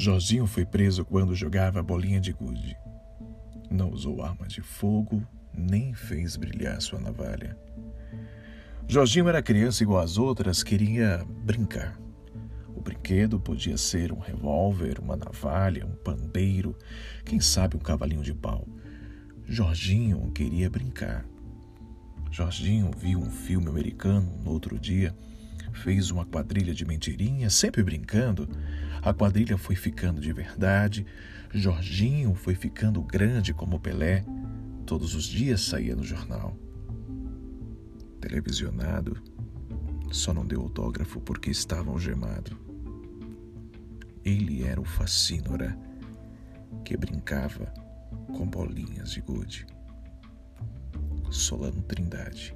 Jorginho foi preso quando jogava bolinha de gude. Não usou arma de fogo, nem fez brilhar sua navalha. Jorginho era criança igual às outras, queria brincar. O brinquedo podia ser um revólver, uma navalha, um pandeiro, quem sabe um cavalinho de pau. Jorginho queria brincar. Jorginho viu um filme americano no outro dia, fez uma quadrilha de mentirinhas, sempre brincando. A quadrilha foi ficando de verdade. Jorginho foi ficando grande como Pelé. Todos os dias saía no jornal. Televisionado, só não deu autógrafo porque estava algemado. Ele era o facínora que brincava com bolinhas de gude. Solano Trindade.